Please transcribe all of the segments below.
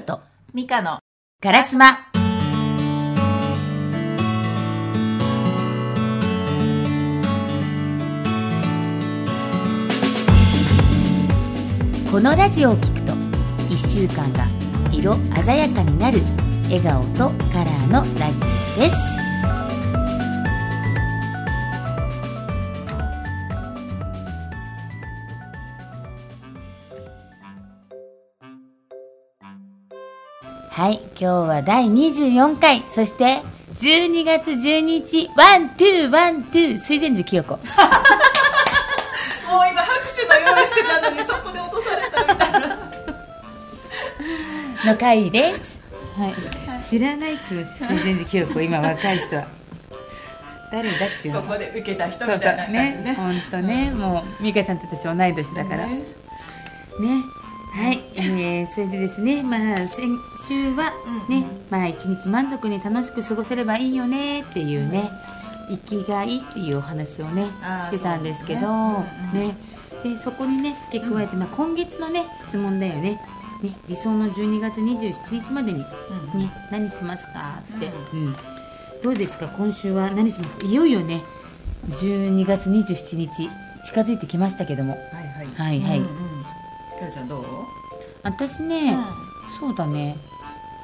と、ミカのガラスマ。このラジオを聴くと、1週間が色鮮やかになる笑顔とカラーのラジオです。はい、今日は第24回、そして12月12日、ワン、ツー、ワン、ツー、水前寺清子。もう今拍手の用意してたのにそこで落とされたみたいな。の回です。はい、知らないっつう水前寺清子、今若い人は。誰だっちゅうの？ここで受けた人そうそうみたいな感じね。ね、本当ね、もう美香ちゃんと私同い年だから。ね。ねはい、えー、それでですね、まあ、先週はね、まあ、一日満足に楽しく過ごせればいいよねっていうね、生きがいっていうお話をねしてたんですけどそうですねね。でそこにね付け加えて、まあ、今月のね質問だよね。ね理想の12月27日までに、ね何しますかって、うんどうですか？今週は何しますかいよいよね12月27日近づいてきましたけども。はいはい。はいはい。うんうんきょうちゃんどう？私ね、そうだね。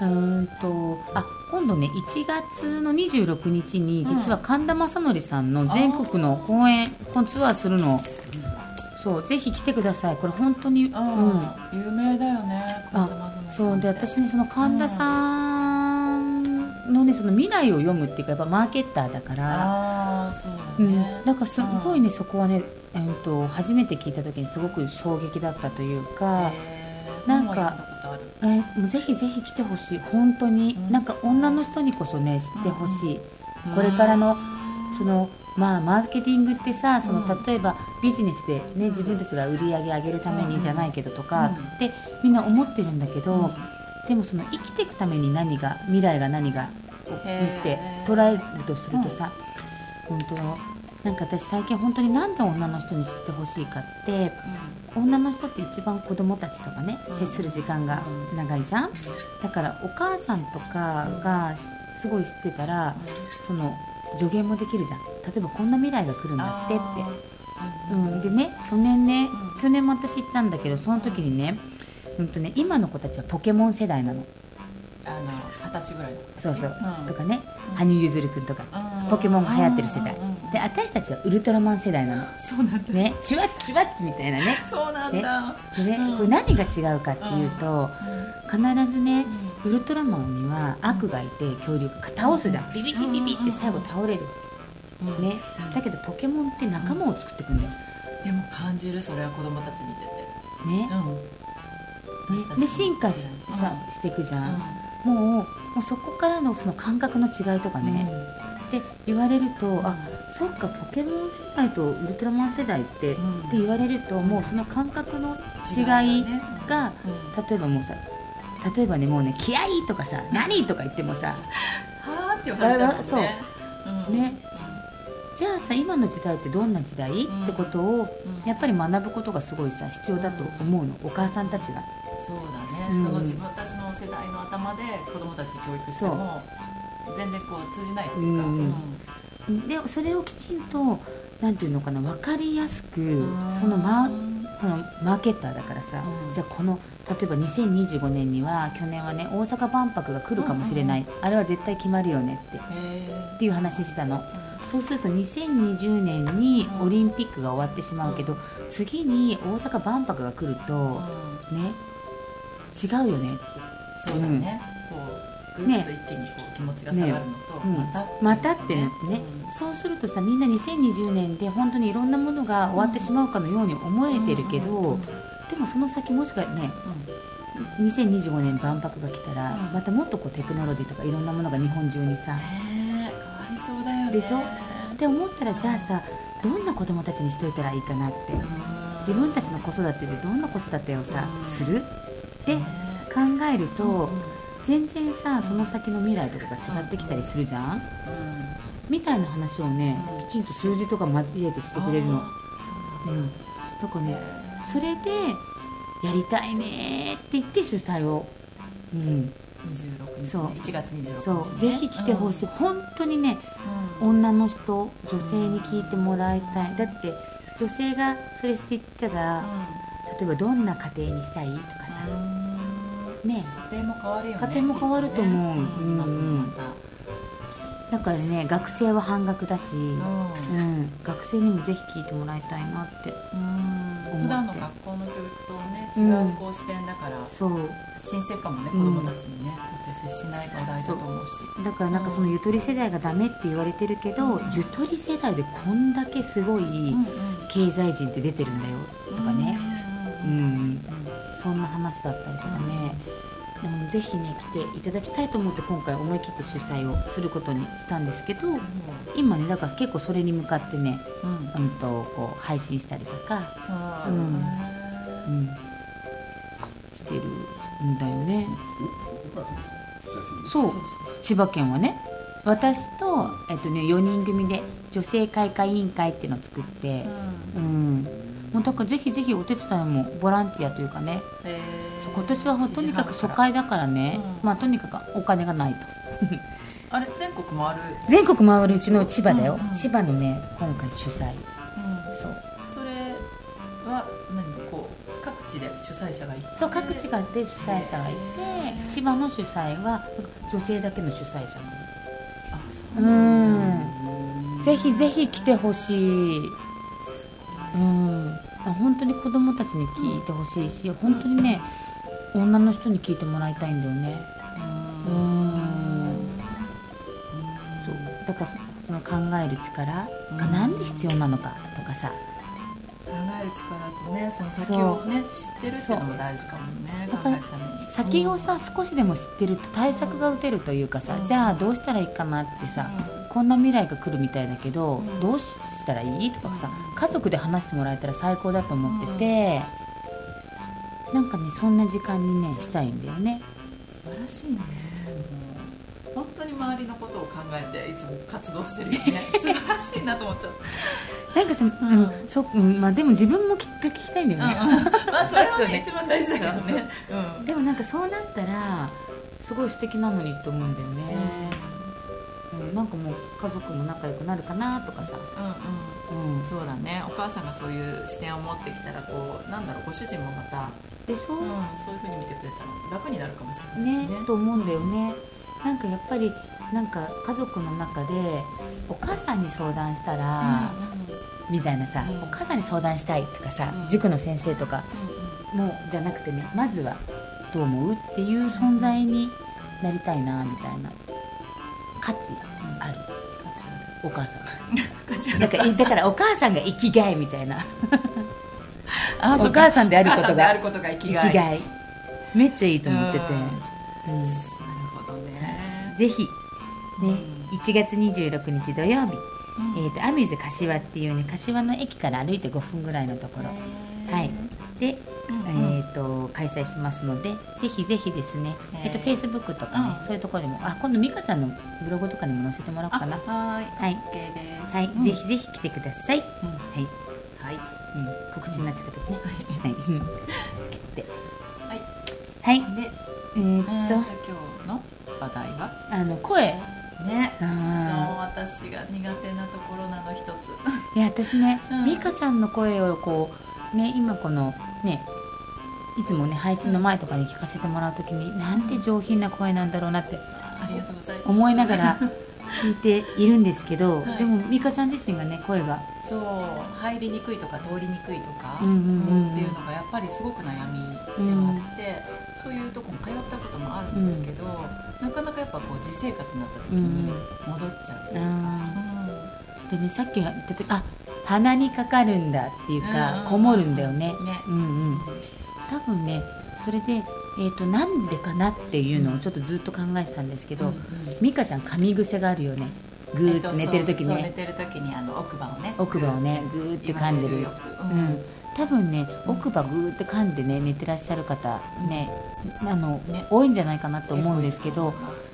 うーんとあ今度ね1月の26日に実は神田正則さんの全国の公演このツアーするの。そうぜひ来てください。これ本当にうん。有名だよねあそうで私ねその神田さんのねその未来を読むっていうかやっぱマーケッターだからそううんだね、だからすごいねそこはね、えー、と初めて聞いた時にすごく衝撃だったというか、へー。なんかえーもうぜひぜひ来てほしい。本当に、うん。なんか女の人にこそね知ってほしい、うん。これからのそのまあマーケティングってさその、うん例えばビジネスでね自分たちが売り上げ上げるためにじゃないけどとか、うん。ってみんな思ってるんだけど、うんでもその生きていくために何が未来が何がを見て捉えるとするとさ、本当なんか私最近本当になんで女の人に知ってほしいかって女の人って一番子供たちとかねうん。接する時間が長いじゃん。だからお母さんとかがすごい知ってたらその助言もできるじゃん。例えばこんな未来が来るんだってって。うん、でね去年ね、うん。去年も私行ったんだけどその時にね,、うんとね今の子たちはポケモン世代なの。あの二十歳ぐらいのそうそう、うん。とかねうん。羽生結弦君とかうん。ポケモンが流行ってる世代。うんうんうんで私たちはウルトラマン世代なの。そうなんだ。ねシュワッチシュワッチみたいなね。そうなんだ。でね、うん。これ何が違うかっていうと、必ずね、ウルトラマンには悪がいて恐竜が倒すじゃん、ビビビビビって最後倒れる、うん。ね。だけどポケモンって仲間を作ってくんだよ、でも感じるそれは子供たち見てて。ね。うん。ねで進化し,、さしていくじゃん、もうもうそこからのその感覚の違いとかね、って言われるとあそっかポケモン世代とウルトラマン世代って、うん。って言われるともうその感覚の違いが、うん。例えばもうさ例えばねもうね気合いとかさ何とか言ってもさはあって言われちゃうもんね。う。ん。ね。じゃあさ今の時代ってどんな時代、ん。ってことをうん。やっぱり学ぶことがすごいさ必要だと思うのお母さんたちがそうだね、うん。その自分たちの世代の頭で子供たち教育しても全然こう通じないっていうか、うんでそれをきちんとなんていうのかな分かりやすくん。そのマそのマーケッターだからさ、うん。じゃあこの例えば2025年には去年はね大阪万博が来るかもしれない、あれは絶対決まるよねって。っていう話したの。そうすると2020年にオリンピックが終わってしまうけど、次に大阪万博が来ると、ね違うよね。そうだね、こうぐっと一気にこう気持ちが下がるのと、うんまたまたってねね、うん。そうするとさみんな2020年で本当にいろんなものが終わってしまうかのように思えてるけど、うん。うんでもその先もしかね2025年万博が来たら、うん。またもっとこうテクノロジーとかいろんなものが日本中にさ、ねえ変わりそうだよね。でしょ？って思ったらじゃあさどんな子供たちにしといたらいいかなって。自分たちの子育てでどんな子育てをさうんする？ってね考えるとうん全然さその先の未来とかが違ってきたりするじゃん？みたいな話をねうんきちんと数字とか交えてしてくれるの。ううん。だからねそれでやりたいねって言って主催を。うん。26日、そう。ね、1月26日、ね、そう。ぜひ来てほしい、うん。本当にねうん。女の人女性に聞いてもらいたい。だって女性がそれしていったら例えばどんな家庭にしたいとかさね家庭も変わるよね。家庭も変わると思う。ね。うんうんまただからね学生は半額だし、うん、学生にもぜひ聞いてもらいたいなってうん。思って。普段の学校の教育とねうん。違うこう視点だから、そう。新鮮かもね子うん。供たちにね、だって接しない話題だと思うし。だからなんかそのゆとり世代がダメって言われてるけど、ゆとり世代でこんだけすごい経済人って出てるんだよとかね、ううんん、そんな話だったりとかね、でもぜひね来ていただきたいと思って今回思い切って主催をすることにしたんですけど今ねだから結構それに向かってね、うん。うん、とこう配信したりとか、うん。うん、してるんだよね。そう。千葉県はね私と、えっとね、4人組で女性開会委員会っていうのを作って、うん、もうだからぜひぜひお手伝いもボランティアというかね。へー。そう今年はとにかく初回だからね、うん。まあ、とにかくお金がないと。あれ全国回る、全国回るうちの千葉だよ、うんうん。千葉のね今回主催。そう。それは何こう各地で主催者がいて？そう各地がで主催者がいて千葉の主催は女性だけの主催者なあのうん。ぜひぜひ来てほしいうん。本当に子供たちに聞いてほしいし本当にね女の人に聞いてもらいたいんだよね。ううん。そう。だからその考える力がなんで必要なのかとかさ。考える力とねその先をね知ってるっていうのも大事かもね考え先をさ少しでも知ってると対策が打てるというかさじゃあどうしたらいいかなってさこんな未来が来るみたいだけどうん。どうしたらいい？とかさ家族で話してもらえたら最高だと思っててなんかねそんな時間にねしたいんだよね。素晴らしいね。本当に周りのことを考えていつも活動してるよね。素晴らしいなと思っちゃった。なんかさ、でもそうんまあ、でも自分もきっかけ聞きたいんだよね、まあそれはねね。一番大事だけどね。うん。でもなんかそうなったらすごい素敵なのにって思うんだよね、うん、なんかもう家族も仲良くなるかなとかさ、うんうん。うん、そうだね。お母さんがそういう視点を持ってきたらこうなんだろうご主人もまた、でしょ、うん、そういうふうに見てくれたら楽になるかもしれないねしね。と思うんだよね。なんかやっぱりなんか家族の中でお母さんに相談したら、みたいなさ、うん。お母さんに相談したいとかさ、うん。塾の先生とかもうじゃなくてねまずはどう思う？っていう存在になりたいなみたいな価値ある。お母さん。なんかだからお母さんが生きがいみたいな。あお母さんであることが生きがい。めっちゃいいと思ってて、うん。うん。なるほどね。ぜひね、1月26日土曜日、えー、とアミューズ柏っていうね柏の駅から歩いて5分ぐらいのところ、はい、で、うんえー、と開催しますのでぜひぜひですね、えー、と Facebook とかね、うん。そういうところでもあ今度美香ちゃんのブログとかにも載せてもらおうあかな。はーい。はい。OK です。はい、うん。ぜひぜひ来てください、はい、はい。うん、告知になっちゃったけどね、はい、うん切って。はい。はい。でえー、っと、えーと今日の話題は？あの声。ね。そうあ私が苦手なところなの一つ。ーいや私ね、うん。美香ちゃんの声をこうね今このねいつもね配信の前とかに聞かせてもらうときになんて上品な声なんだろうなって思いながら 聞いているんですけど、はい。でも美香ちゃん自身がね声が。そう入りにくいとか通りにくいとか、うんうんうん。うんっていうのがやっぱりすごく悩みではあって、そういうとこも通ったこともあるんですけど、なかなかやっぱこう自生活になった時に戻っちゃう、あーでねさっき言った時あ鼻にかかるんだっていうか、うんこもるんだよね。ね。うんうん。多分ねそれで、えー、となんでかなっていうのをちょっとずっと考えてたんですけど、うんうん。美香ちゃん噛み癖があるよね。ぐーっと寝てる時えっと寝ねてる時にあの奥歯をね。奥歯をねぐーって噛んでる。よくううん。ん、多分ね奥歯ぐーって噛んでね寝てらっしゃる方ねあの、ね多いんじゃないかなと思うんですけど、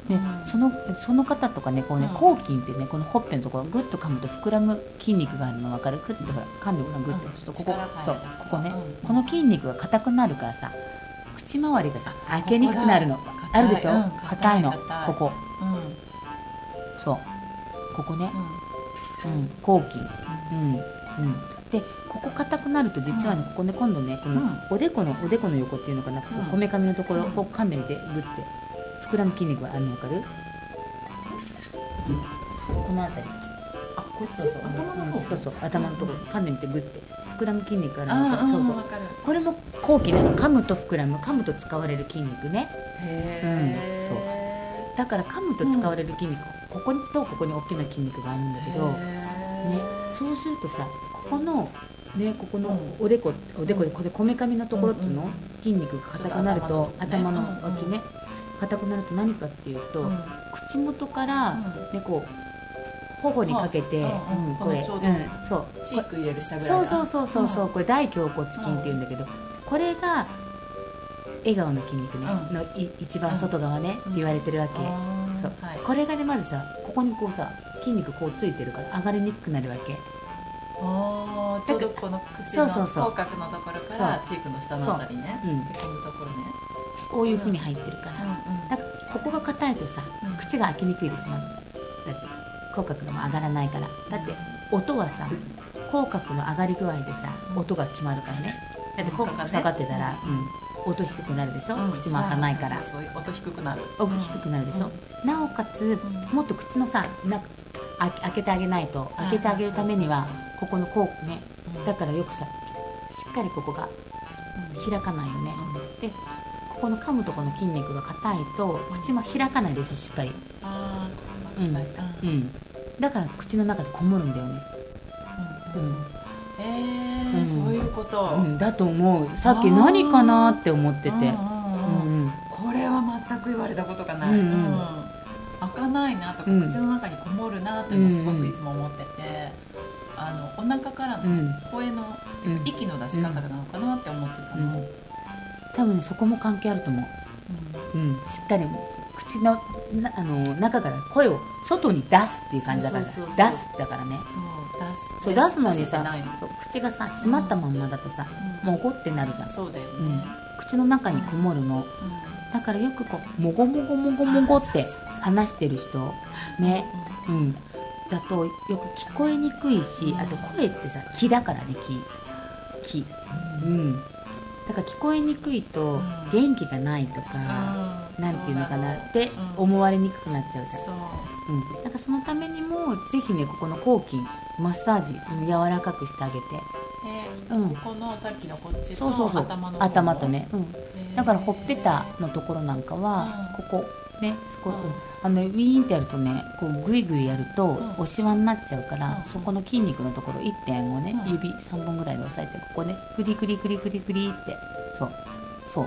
ねうんそのその方とかねこうねうん。抗菌ってねこのほっぺのところぐっと噛むと膨らむ筋肉があるの分かる？くってほら噛んでごらんぐっちょっとここそうここねうん。この筋肉が硬くなるからさ口周りがさ開けにくくなるの。あるでしょ？うん。硬いの。ここ。うん。そう。ここね。うん。うん。後期うん。うんでここ硬くなると実はねここね今度ねこのうんおでこのおでこの横っていうのかなこめかみのところうん。こう噛んでみてグッて。膨らむ筋肉があるの分かる？この辺り。あこっちそうそうそうそう頭のところ噛んでみてグッて。膨らむ筋肉があるあの分かるそうそう。これも後期なの噛むと膨らむ噛むと使われる筋肉ね。へえだから噛むと使われる筋肉、ここにとここに大きな筋肉があるんだけど、ね、そうするとさここのねここのうおでこおでこでこれこめかみのところっつうの、うんうん。筋肉が硬くなると頭頭の脇ね硬くなると何かっていうと、うん。口元から、うん。ねこう頬にかけて、うん。これ、うん、そう。チーク入れる下ぐらいそうそうそうそうそう、ん。これ大胸骨筋っていうんだけど、これが笑顔の筋肉ね、うん。のい一番外側ね、うん。って言われてるわけ、そう。はい。これがねまずさここにこうさ筋肉こうついてるから上がりにくくなるわけあーちょうどこの口の口角のところからチークの下のあたりね。う。ん。そういうところね。こういうふうに入ってるから、うんだからここが硬いとさ、うん。口が開きにくいですまず。だって口角が上がらないから。だって音はさ口角の上がり具合でさ音が決まるからね。だって口角下がってたら、うん、音低くなるでしょ、うん。口も開かないから。音低くなる。音低くなるでしょ、なおかつ、ん。もっと口のさなあ開けてあげないと開けてあげるためにはここの口ねうんだからよくさしっかりここが開かないよね、でここの噛むところの筋肉が硬いと口も開かないでしょしっかり。ああうん。はいうん。だから口の中でこもるんだよね。うん、えうん。ーそういうこと。うん、だと思う。さっき何かなって思ってて。ううんうんうんん。これは全く言われたことがない、うんうん。うん。開かないなとか、うん。口の中にこもるなというのはすごくいつも思ってて、あのお腹からのうん。声のうん。息の出し方なのかなって思ってたの、うん。多分ねそこも関係あると思う。うん、しっかり口のなあの中から声を外に出すっていう感じだから。出すだからね。そう出す。そう出すのにさ口がさ閉まったまんまだとさ、うん。もう怒ってなるじゃん、そうだよね、うん、口の中にこもるの、だからよくこうもごもごもごもごって話してる人ね。うんだとよく聞こえにくいし、うん。あと声ってさ気だからね気気。うん。だから聞こえにくいとん。元気がないとか、うん。なんていうのかなってうん。思われにくくなっちゃうじゃん、そう。うん、だからそのためにもぜひねここの後筋マッサージうん柔らかくしてあげて。えうん。このさっきのこっちとそうそうそう。頭の方頭とね、うん、だからほっぺたのところなんかは、うん。ここねそこ、うん。うんあのウィーンってやるとねこうグイグイやると、ん。おしわになっちゃうから、うん。そこの筋肉のところ1点をね、うん。指3本ぐらいで押さえてここねグリグリグリグリグリってそう。そう。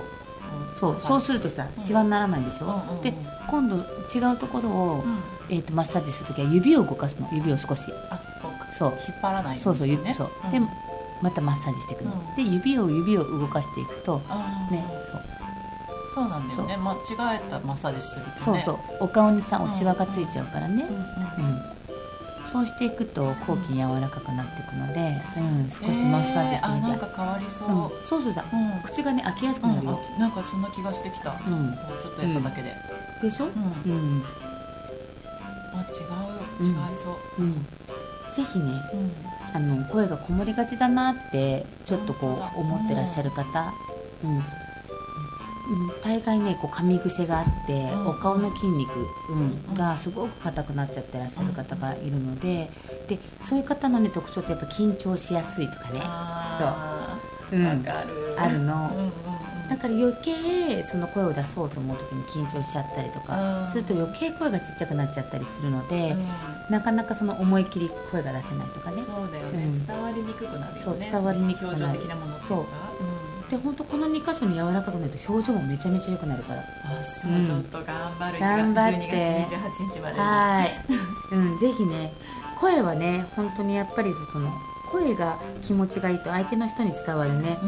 そう。そうするとさしわにならないでしょ、で今度違うところを、うん。えー、とマッサージするときは指を動かすの。指を少し。そう引っ張らないよそうそう指そう、ん。でまたマッサージしていくの、うん。で指を指を動かしていくとねそうそうなんだよね。間違えたマッサージするとね。そうそう。お顔にさうんおしわがついちゃうからね、うんそうしていくと後筋柔らかくなっていくので、うん、少しマッサージしてみて、えーあなんか変わりそう。うん、そうそうさう。ん。口がね開きやすくなるよ、うんあなんかそんな気がしてきた、うもうちょっとやっただけで、でしょ、うん。うん。あ違う。違いそう、うん、ぜひねうん。あの声がこもりがちだなってちょっとこう思ってらっしゃる方、うんうん、大概ねこう噛み癖があって、うん。お顔の筋肉、うんうん。がすごく硬くなっちゃってらっしゃる方がいるのででそういう方の、ね、特徴ってやっぱ緊張しやすいとかね。あそう。うん。かる。あるの。うんうんうん。だから余計その声を出そうと思う時に緊張しちゃったりとかうん。すると余計声がちっちゃくなっちゃったりするので、うん。なかなかその思い切り声が出せないとかね。そうだよね、うん。伝わりにくくなるよね。そう伝わりにくくなる。そう。うんで本当この2箇所に柔らかくなると表情もめちゃめちゃ良くなるから。あそううん。ちょっと頑張る、頑張って。12月28日までにはい、うん、ぜひね声はね本当にやっぱりその声が気持ちがいいと相手の人に伝わるね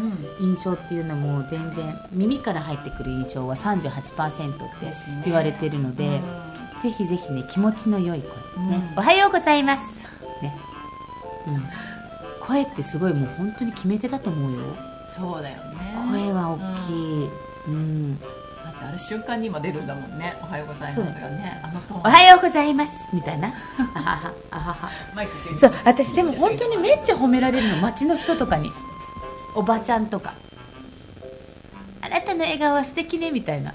うん。印象っていうのも全然耳から入ってくる印象は38%って言われてるのでうん。ぜひぜひね気持ちの良い声、ね。うん。おはようございます、ね。うん、声ってすごいもう本当に決め手だと思うよそうだよね。声は大きい、うん。だってある瞬間に今出るんだもんね。おはようございますがね。あのトーンおはようございます。みたいな。そう私でも本当にめっちゃ褒められるの街の人とかに。おばちゃんとか。あなたの笑顔は素敵ねみたいな。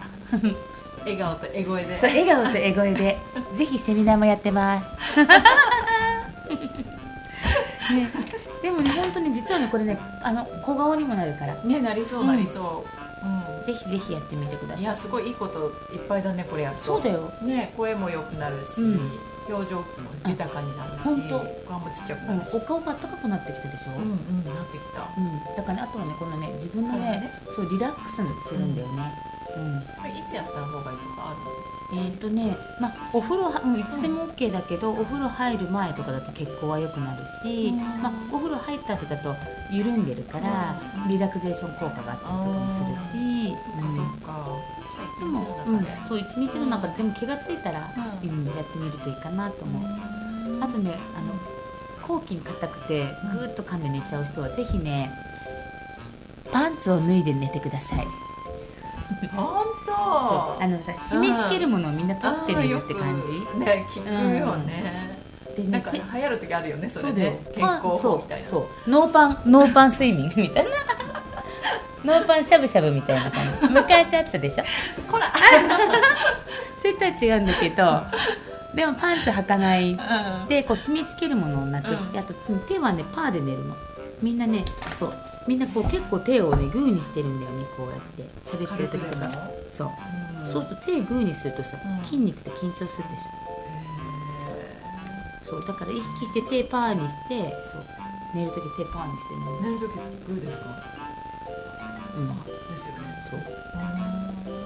笑顔と笑声で。そう笑顔と笑声で。ぜひセミナーもやってます、ね、でもね本当に実はねこれねあの小顔にもなるから。ねなりそうなりそう、うん。ぜひぜひやってみてください。いやすごいいいこといっぱいだねこれやると。そうだよ。ね声も良くなるし、うん。表情も豊かになるしほんと顔もちっちゃくうんなるし、お顔が暖かくなってきたでしょ、うんうんなってきた。うん。だからねあとはねこのね自分のね体ね。そうリラックスするんだよね、うん。これいつやった方がいいとかあえーっとね、まあ、お風呂は、うん、いつでも OK だけど、お風呂入る前とかだと血行は良くなるし、うん。まあ、お風呂入った後だと緩んでるから、うん。リラクゼーション効果があったりとかもするし、るそっかそっか。でも、うん、そう一日の中ででも気がついたら、ううんやってみるといいかなと思う、あとねあの抗菌硬くてぐーっと噛んで寝ちゃう人はぜひねパンツを脱いで寝てください本当。あのさ締め付けるものをみんな取って寝るって感じ。じね聞くよね、でなんかて流行る時あるよねそれそうだよ。ね健康法みたいな。そう。ノーパンノーパン睡眠みたいな。ノーパンしゃぶしゃぶみたいな感じ。昔あったでしょ？こら。それとは違うんだけどでもパンツ履かない。うん。でこう締め付けるものをなくして、あと手はねパーで寝るの。みんなねそうみんなこう結構手をねグーにしてるんだよねこうやって。喋ってる時とか。そう、そうすると手グーにするとさ、うん。筋肉って緊張するでしょそうだから意識して手パーにしてそう。寝る時手パーにして寝る時グーですか？うん。ですよね。そう。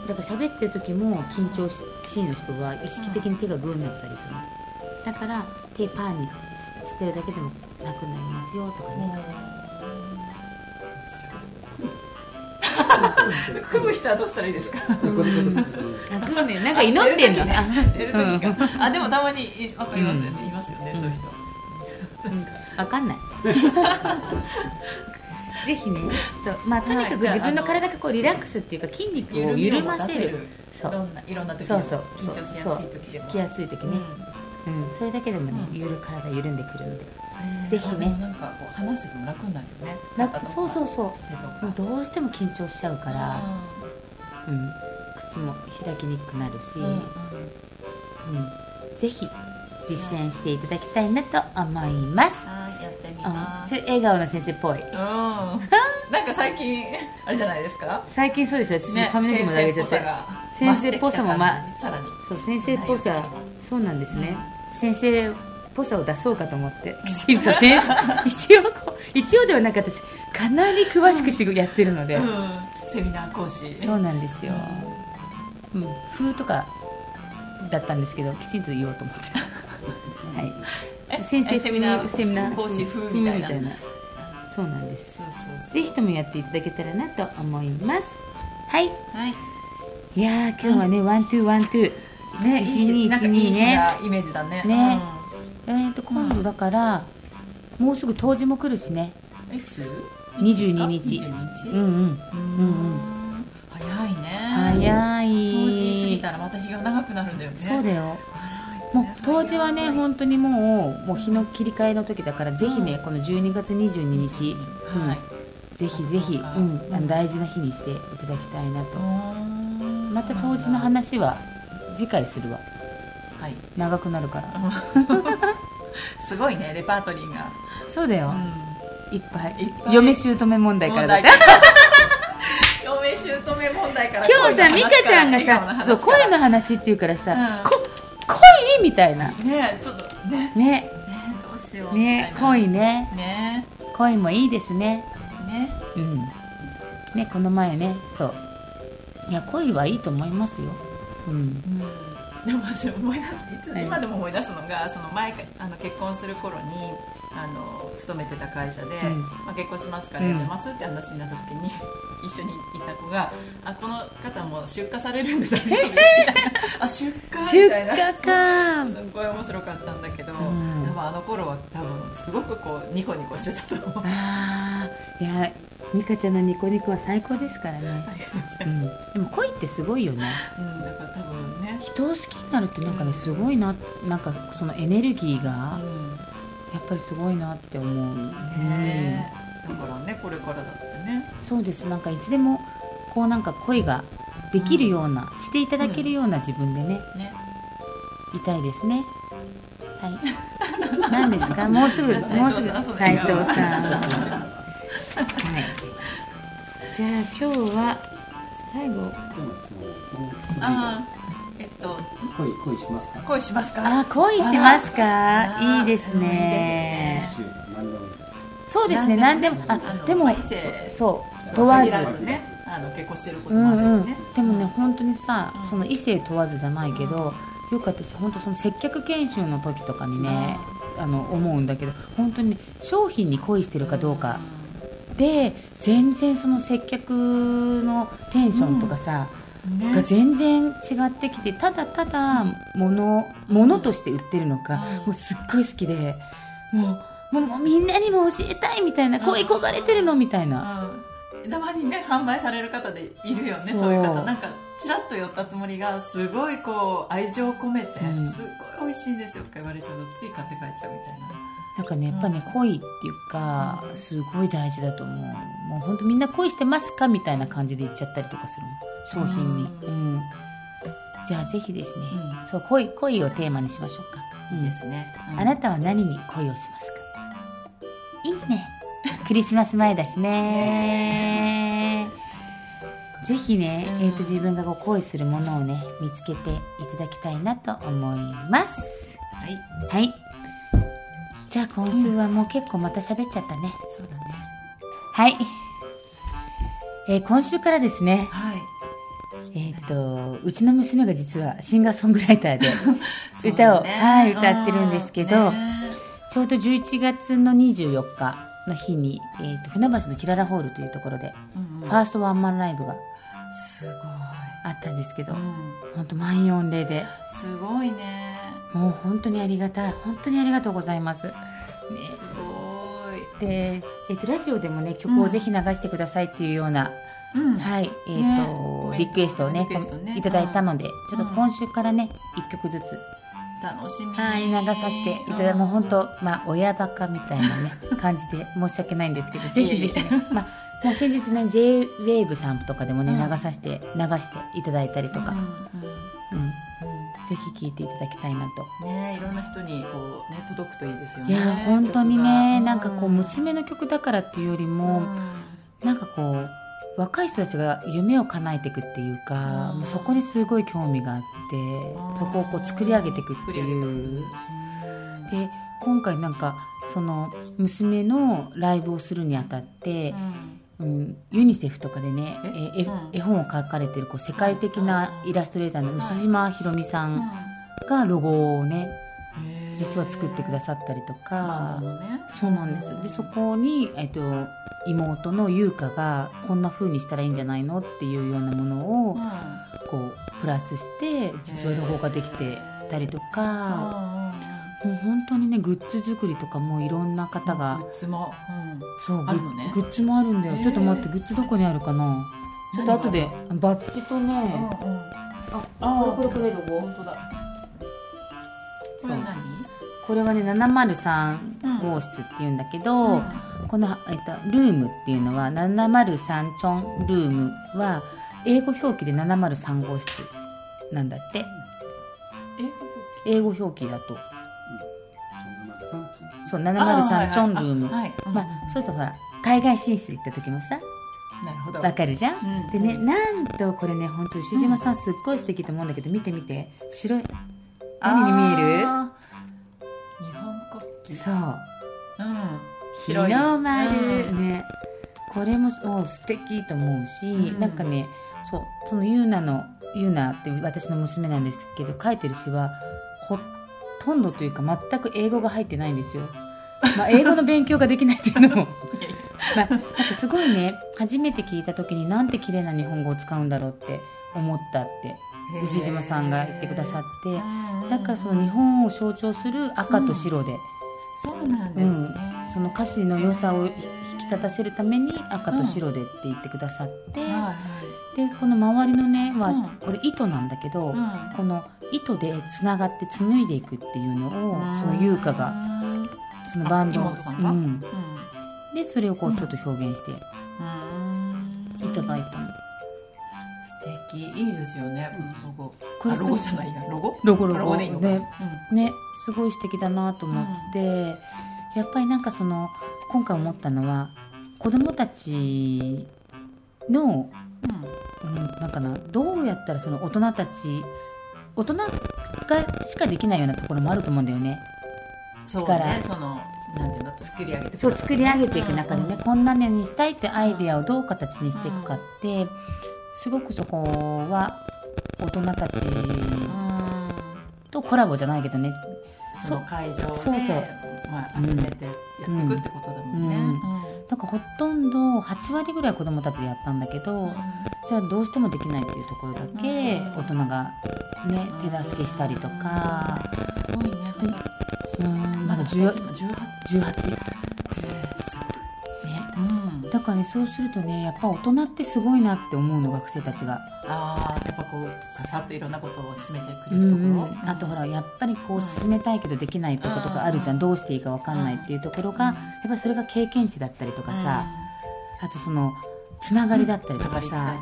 だから喋ってる時も緊張ししいの人は意識的に手がグーになってたりするの。だから手パーにししてるだけでも楽になりますよとかね組む人はどうしたらいいですか？あグーねなんか祈ってんのあでもたまにいわかりますよね。いますよねそういう人。わかんない。ぜひねそうまあとにかく自分の体がこうリラックスっていうか筋肉を緩ませる。そう。いろんな時そうそう。緊張しやすい時でも。きやすい時ね、うん、それだけでもね、ゆる体緩んでくるのでぜひね。なんかこう話してても楽になるよね。楽そうそうそう。どうしても緊張しちゃうから、ううん、口も開きにくくなるし、うんぜひ実践していただきたいなと思います、はいやってみうん。ますちょ笑顔の先生っぽい。うん。なんか最近あれじゃないですか？最近そうでしょ私ね髪の毛も上げちゃって、先生っぽさもまさらに。そう先生っぽさ。そうなんですね、先生っぽさを出そうかと思って。きちんと先生一応こう一応ではなく私かなり詳しくしやってるので、うん。セミナー講師。そうなんですよ、うん、風とかだったんですけどきちんと言おうと思って。はい。え先生えセミナーセミナー講師風みたいな。そうなんです。ぜひともやっていただけたらなと思います。はい。はい。いやー今日はね、ワントゥーワントゥー。ね1212なんかいい日ねなイメージだね。ねえー、と今度だから、もうすぐ冬至も来るしね。うんいつ22日。22日うんうんうんうん。早いね。早い。当時過ぎたらまた日が長くなるんだよね。そうだよ。もう冬至はね本当にもうもう日の切り替えの時だからぜひね、この12月22日、うん。はい。ぜひぜひ、そうん大事な日にしていただきたいなと、うん。また冬至の話は次回するわ。はい。長くなるから、すごいねレパートリーが。そうだよ、ういっぱい。いっぱい。嫁姑問題からだって 嫁姑問題から今日さ美香ちゃんがさそう声の話っていうからさ、うん。こ恋？みたいな。ねちょっとね。ね。ねどうしよう。ね恋ね。ね恋もいいですね。ねうん。ねこの前ねそう。いや恋はいいと思いますよ。うんでも私思い出す。いつはい今でも思い出すのがその前かあの結婚する頃にあの勤めてた会社で、うん。まあ、結婚しますからうん。辞めますって話になった時に、一緒にいた子が「あこの方も出荷されるんで大丈夫です」みたいな「あ出荷?」み出たいな荷かすっごい面白かったんだけど、んやっぱもあの頃は多分すごくこうニコニコしてたと思うああいや美香ちゃんのニコニコは最高ですからね、うん、でも恋ってすごいよね。うん、だから多分ね、人を好きになるってなんかねすごいななんかそのエネルギーがうん。やっぱりすごいなって思う、ね。だからねこれからだってね。うんそうです。なんかいつでもこうなんか恋ができるような、していただけるような自分でねね。いたいですね。はい。何ですか？もうすぐもうすぐ。斉藤さん。はいじゃあ今日は最後ああえっと。恋恋しますか？恋しますか？あ恋しますか？いいですね。そうですね。何でもあのでもそう問わず。あの結婚してることもあうんうんるしね、でもね本当にさうん。その異性問わずじゃないけどよく私本当その接客研修の時とかにねあの思うんだけど本当にね商品に恋してるかどうかで全然その接客のテンションとかさ、ね。が全然違ってきてただただ物物として売ってるのか、うん。もうすっごい好きでもうもうもうみんなにも教えたいみたいな恋焦がれてるのみたいな、うん、たまにね販売される方でいるよねそそうういう方。なんかちらっと寄ったつもりがすごいこう愛情を込めて、うん。すっごい美味しいんですよとか言われちゃうとつい買って帰っちゃうみたいななんかねやっぱね恋っていうかすごい大事だと思う。もう本当みんな恋してますかみたいな感じで言っちゃったりとかするの商品に、ううん。じゃあぜひですね、うん。そう恋恋をテーマにしましょうか、うん。いいですね、うん。あなたは何に恋をしますか？いいね。クリスマス前だしね。ぜひね、うん。えー、と自分がこう恋するものをね見つけていただきたいなと思います。はい。はいじゃあ今週はもう結構また喋っちゃったね、そうだね。はい、えー今週からですね。はい。えっ、とうちの娘が実はシンガーソングライターで 歌を、だね。はい歌ってるんですけど、ちょうど11月の24日の日に、えー、と船橋のキララホールというところで、うんうん。ファーストワンマンライブがすごい、あったんですけど、うん。本当満員御礼で、すごいね。もう本当にありがたい、本当にありがとうございます。で、えっ、と、ラジオでもね、曲をぜひ流してくださいっていうような、うん。はい、えっ、ね。と、リクエストをねね。いただいたので、ちょっとうん。今週からね、一曲ずつ、楽しみはい、流させていただいて、もう本当、まあ、親バカみたいなね、感じで申し訳ないんですけど、ぜひぜひね、まあ、もう先日ね、J-WAVE さんとかでもね、うん。流させて、流していただいたりとか、うんうん、うんぜひ聴いていただきたいなと。うんねいろんな人にこうね届くといいですよね。いや、本当にね、なんかこう、娘娘の曲だからっていうよりも、もなんかこう、若い人たちが夢を叶えていくっていうか、うん。もうそこにすごい興味があって、そこをこう作り上げていくっていう。で今回なんかその娘のライブをするにあたって、うん、ユニセフとかでねえ？え絵本を描かれてるこう世界的なイラストレーターの牛島ひろみさんがロゴをね実は作ってくださったりとか、そうなんですでそこに、えっと、妹の優香がこんな風にしたらいいんじゃないのっていうようなものをこうプラスして実はロゴができてたりとか。もう本当にねグッズ作りとかもいろんな方がグッズもそうグあるのね。グッズもあるんだよ。ちょっと待ってグッズどこにあるかな？ちょっと後でバッジとねああこれこれこれロゴ本当だ。これ何？これはね703号室っていうんだけど、この、えっと、ルームっていうのは703チョンルームは英語表記で703号室なんだって。英語表記だとそう703チョンルーム。はい。まあそうするとほら海外進出行った時もさなるほど。わかるじゃん、うん。でねなんとこれね本当牛島さんすっごい素敵と思うんだけど見て見て。白い何に見える？日本国旗。そう。うん。日の丸、うん。ね。これもお素敵と思うし、うん。なんかねそうそのユーナのユーナって私の娘なんですけど書いてる詩はほとんどというか全く英語が入ってないんですよ、まあ、英語の勉強ができないっていうのも。まあ、なんかすごいね初めて聞いた時になんて綺麗な日本語を使うんだろうって思ったって牛島さんが言ってくださって。だからその日本を象徴する赤と白で。そうなんですね、うん、その歌詞の良さを引き立たせるために赤と白でって言ってくださって、はいはい。でこの周りのねは、うん。これ糸なんだけど、うん。この糸でつながって紡いでいくっていうのをその優香がうんそのバンドあ妹さんが？うん、でそれをこうちょっと表現してうん。いただいたの、素敵。いいですよね。このロゴ。これあロゴじゃないや。ロゴ？ロゴロゴ。ね。ね。すごい素敵だなと思って、やっぱりなんかその今回思ったのは子供たちの、うんうんうん、なんかなどうやったらその大人たち大人がしかできないようなところもあると思うんだよね。そう力。ねそのなんていうの作り上げてそう作り上げていく中でね、うん。こんなのにしたいってアイデアをどう形にしていくかって、すごくそこは大人たちうん。とコラボじゃないけどね。その会場でそうそうまあ、集めてやっていくってことだもんね、うん。うん。なんかほとんど8割ぐらい子供たちでやったんだけど、じゃあどうしてもできないっていうところだけうん。大人がね手助けしたりとか、すごいね。うん、まだ10 18 18ねうんだからねそうするとねやっぱ大人ってすごいなって思うの学生たちが。ああやっぱこうささっといろんなことを進めてくうんれるところ、うんあとほらやっぱりこう進めたいけどできないとことかあるじゃん、どうしていいか分かんないっていうところが、やっぱりそれが経験値だったりとかさ、あとそのつながりだったりとかさ、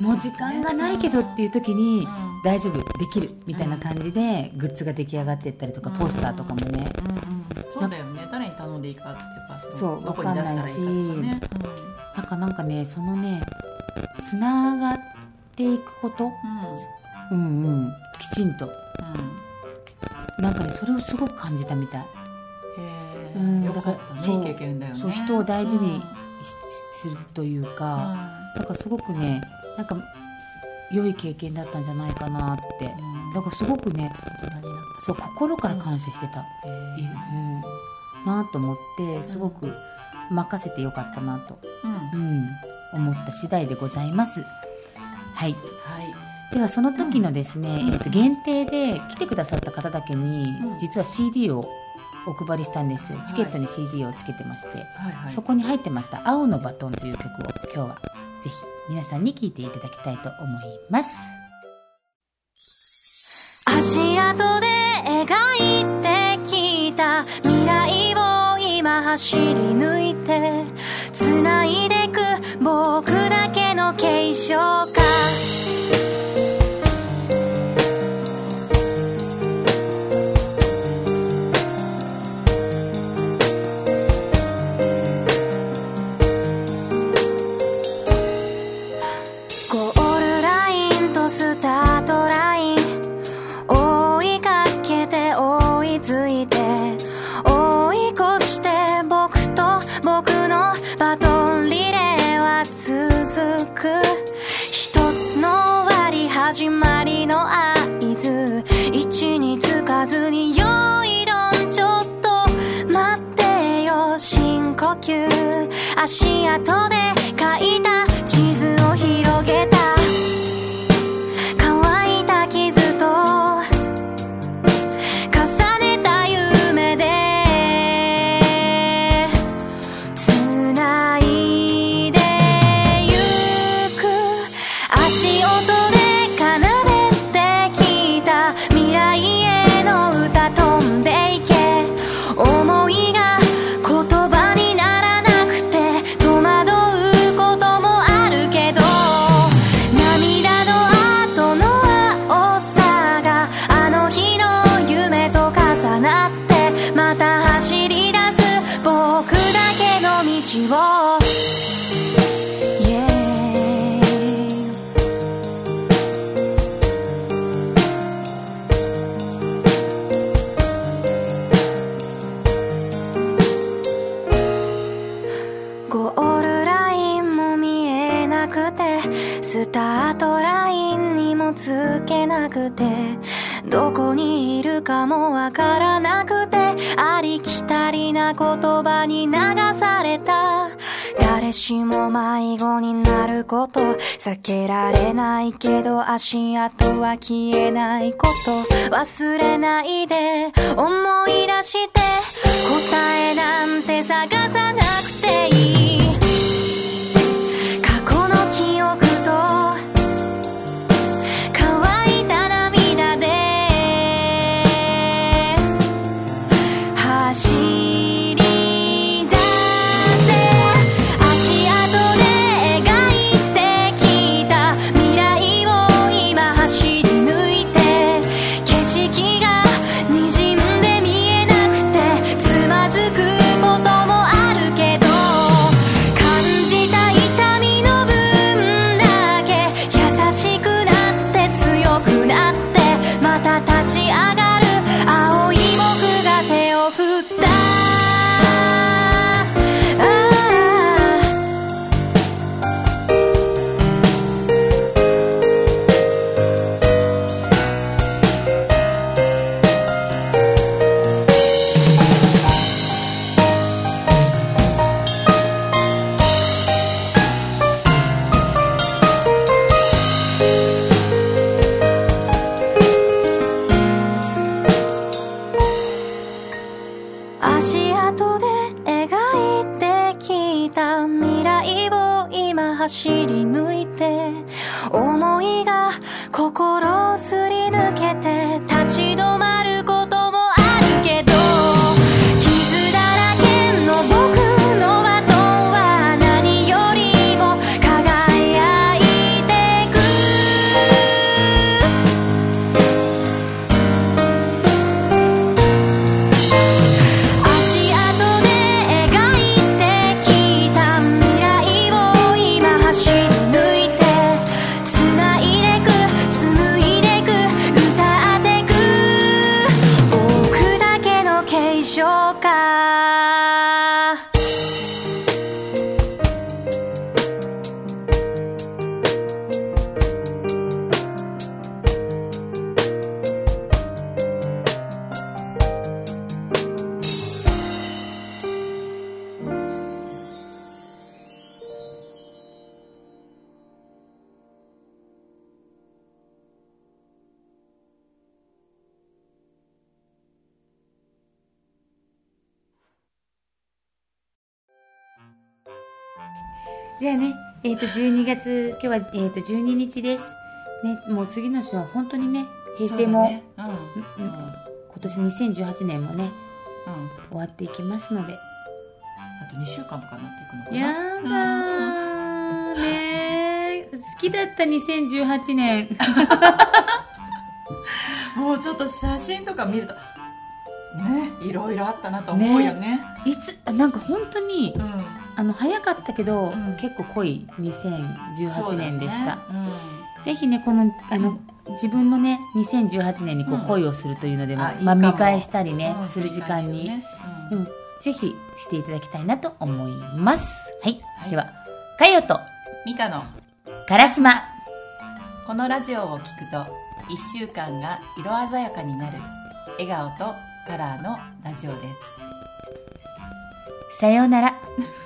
もう時間がないけどっていう時に、大丈夫できるみたいな感じでグッズが出来上がっていったりとか、ポスターとかもね、うんうんそうだよね。誰に頼んでいいかっていうかのそうどこに出したらいいかとかね。なん。かなんかねそのねつながっていくこと、うん。うんうん。うん、きちんと。うん。なんかねそれをすごく感じたみたい。へえ、うんよかっただからそうねいい経験だよね。そう人を大事にするというか、だからすごくねなんか良い経験だったんじゃないかなって。うん。だからすごくねそう心から感謝してた、うん、なと思ってすごく任せてよかったなと、うん。うん、思った次第でございます。はい。はい。ではその時のですね、えー、と限定で来てくださった方だけに、うん。実は CD をお配りしたんですよ。はい。チケットに CD をつけてまして、はいはい。そこに入ってました「青のバトン」という曲を今日はぜひ皆さんに聴いていただきたいと思います。足跡走り抜いて繋いでく僕だけの継承か。かもわからなくてありきたりな言葉に流された。誰しも迷子になること避けられないけど足跡は消えないこと忘れないで思い出して答えなんて探さなくていい。っ、と、12月、今日は、えっ、と、12日です。ね、もう次の週は本当にね、平成も、ね。うん。うん今年2018年もね、うんうん。終わっていきますので。あと2週間とかになっていくのかな。やだー、ねー。好きだった2018年。もうちょっと写真とか見るとね。いろいろあったなと思うよね。いつ、なんか本当にう、んあの、早かったけど、うん。結構濃い2018年でした。そうだね。ぜひね、この、あの、自分のね、2018年にこううん。恋をするというのでも、あいいまあ見返したりね、うんする時間に、ね。うん。うん、ぜひしていただきたいなと思います。はい。はい。では、かよと、ミカの。カラスマ。このラジオを聞くと1週間が色鮮やかになる。笑顔とカラーのラジオです。さようなら。